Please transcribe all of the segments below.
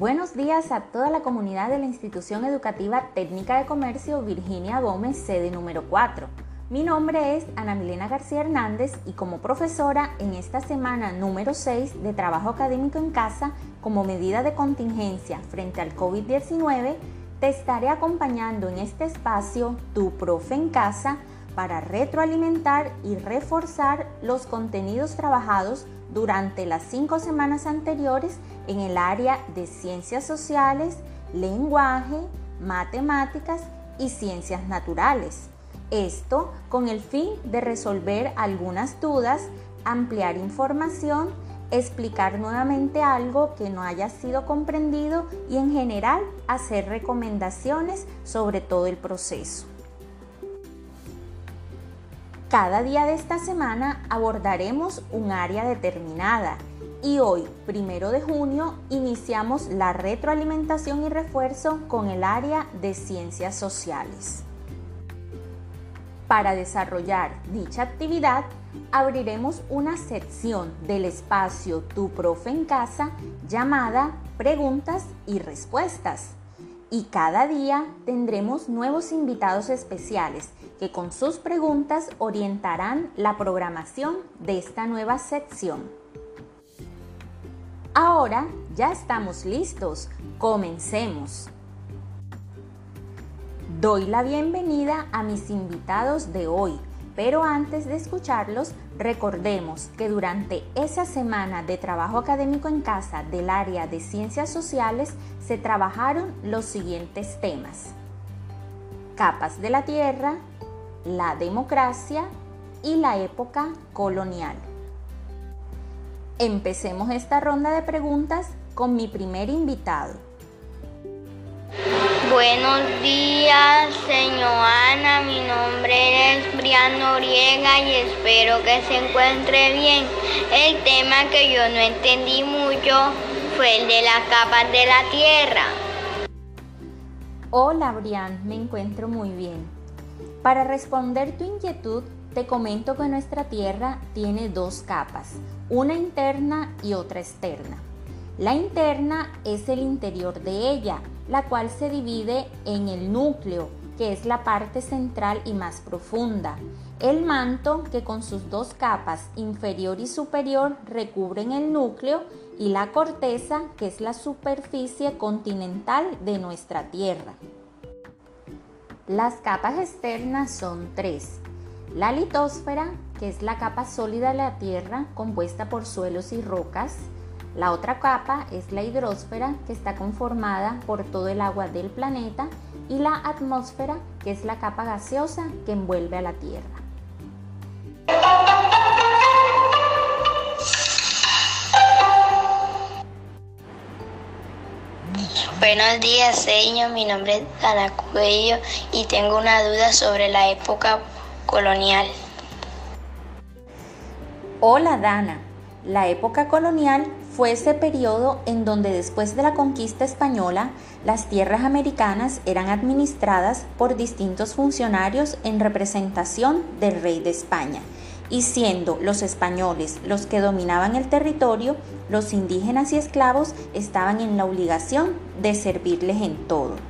Buenos días a toda la comunidad de la Institución Educativa Técnica de Comercio Virginia Gómez, sede número 4. Mi nombre es Ana Milena García Hernández y como profesora en esta semana número 6 de trabajo académico en casa como medida de contingencia frente al COVID-19, te estaré acompañando en este espacio Tu Profe en Casa para retroalimentar y reforzar los contenidos trabajados durante las cinco semanas anteriores en el área de ciencias sociales, lenguaje, matemáticas y ciencias naturales. Esto con el fin de resolver algunas dudas, ampliar información, explicar nuevamente algo que no haya sido comprendido y en general hacer recomendaciones sobre todo el proceso. Cada día de esta semana abordaremos un área determinada y hoy, primero de junio, iniciamos la retroalimentación y refuerzo con el área de ciencias sociales. Para desarrollar dicha actividad, abriremos una sección del espacio Tu Profe en Casa llamada Preguntas y Respuestas. Y cada día tendremos nuevos invitados especiales que con sus preguntas orientarán la programación de esta nueva sección. Ahora ya estamos listos, comencemos. Doy la bienvenida a mis invitados de hoy, pero antes de escucharlos, recordemos que durante esa semana de trabajo académico en casa del área de ciencias sociales se trabajaron los siguientes temas. Capas de la Tierra, la democracia y la época colonial. Empecemos esta ronda de preguntas con mi primer invitado. Buenos días, señor Noriega y espero que se encuentre bien. El tema que yo no entendí mucho fue el de las capas de la Tierra. Hola, Brian. Me encuentro muy bien. Para responder tu inquietud, te comento que nuestra Tierra tiene dos capas, una interna y otra externa. La interna es el interior de ella, la cual se divide en el núcleo, que es la parte central y más profunda, el manto, que con sus dos capas inferior y superior recubren el núcleo, y la corteza, que es la superficie continental de nuestra Tierra. Las capas externas son tres. La litosfera, que es la capa sólida de la Tierra compuesta por suelos y rocas, la otra capa es la hidrosfera, que está conformada por todo el agua del planeta, y la atmósfera, que es la capa gaseosa que envuelve a la Tierra. Buenos días, señor. Mi nombre es Ana Cuello y tengo una duda sobre la época colonial. Hola, Dana. La época colonial fue ese periodo en donde después de la conquista española las tierras americanas eran administradas por distintos funcionarios en representación del rey de España. Y siendo los españoles los que dominaban el territorio, los indígenas y esclavos estaban en la obligación de servirles en todo.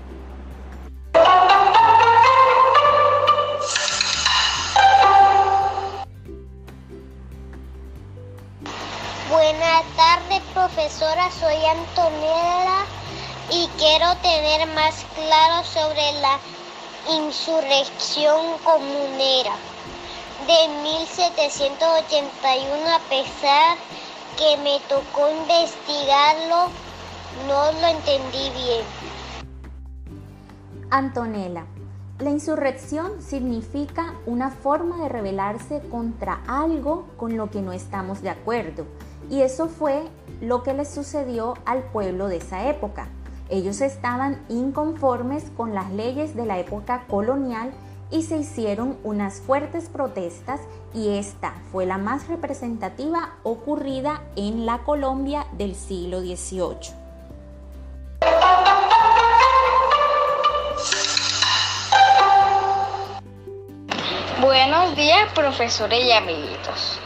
Buenas tardes, profesora. Soy Antonella y quiero tener más claro sobre la insurrección comunera de 1781 a pesar que me tocó investigarlo, no lo entendí bien. Antonella, la insurrección significa una forma de rebelarse contra algo con lo que no estamos de acuerdo y eso fue lo que le sucedió al pueblo de esa época. Ellos estaban inconformes con las leyes de la época colonial y se hicieron unas fuertes protestas y esta fue la más representativa ocurrida en la Colombia del siglo XVIII. Buenos días, profesores y amiguitos.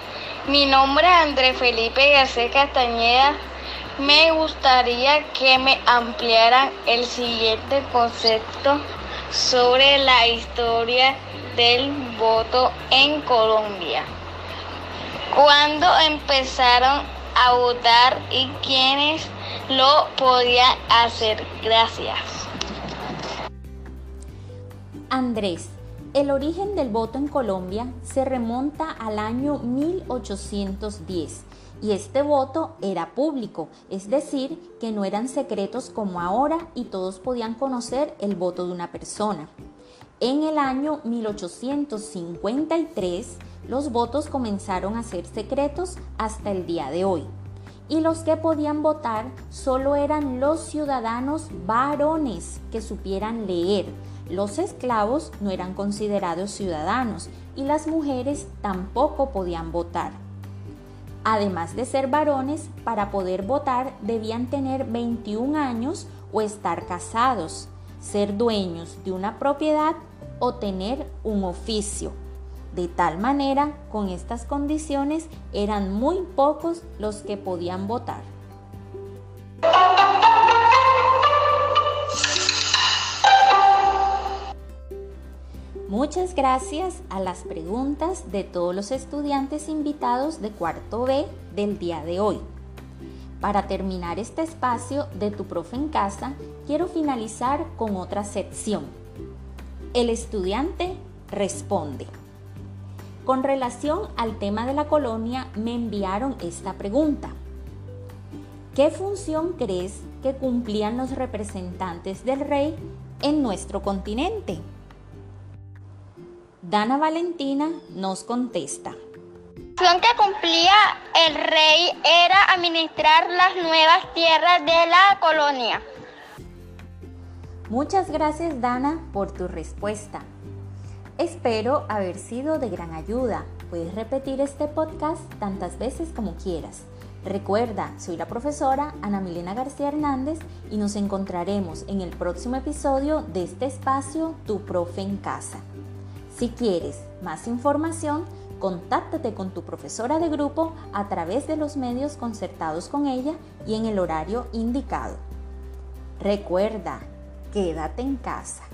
Mi nombre es André Felipe García Castañeda. me gustaría que me ampliaran el siguiente concepto sobre la historia del voto en Colombia. ¿Cuándo empezaron a votar y quiénes lo podían hacer? Gracias. Andrés, el origen del voto en Colombia se remonta al año 1810 y este voto era público, es decir, que no eran secretos como ahora y todos podían conocer el voto de una persona. En el año 1853, los votos comenzaron a ser secretos hasta el día de hoy. Y los que podían votar solo eran los ciudadanos varones que supieran leer. Los esclavos no eran considerados ciudadanos y las mujeres tampoco podían votar. Además de ser varones, para poder votar debían tener 21 años o estar casados, ser dueños de una propiedad o tener un oficio. De tal manera, con estas condiciones eran muy pocos los que podían votar. Muchas gracias a las preguntas de todos los estudiantes invitados de cuarto B del día de hoy. Para terminar este espacio de tu profe en casa, quiero finalizar con otra sección. El estudiante responde. Con relación al tema de la colonia, me enviaron esta pregunta. ¿Qué función crees que cumplían los representantes del rey en nuestro continente? Dana Valentina nos contesta. La función que cumplía el rey era administrar las nuevas tierras de la colonia. Muchas gracias Dana por tu respuesta. Espero haber sido de gran ayuda. Puedes repetir este podcast tantas veces como quieras. Recuerda, soy la profesora Ana Milena García Hernández y nos encontraremos en el próximo episodio de este espacio Tu Profe en Casa. Si quieres más información, contáctate con tu profesora de grupo a través de los medios concertados con ella y en el horario indicado. Recuerda, quédate en casa.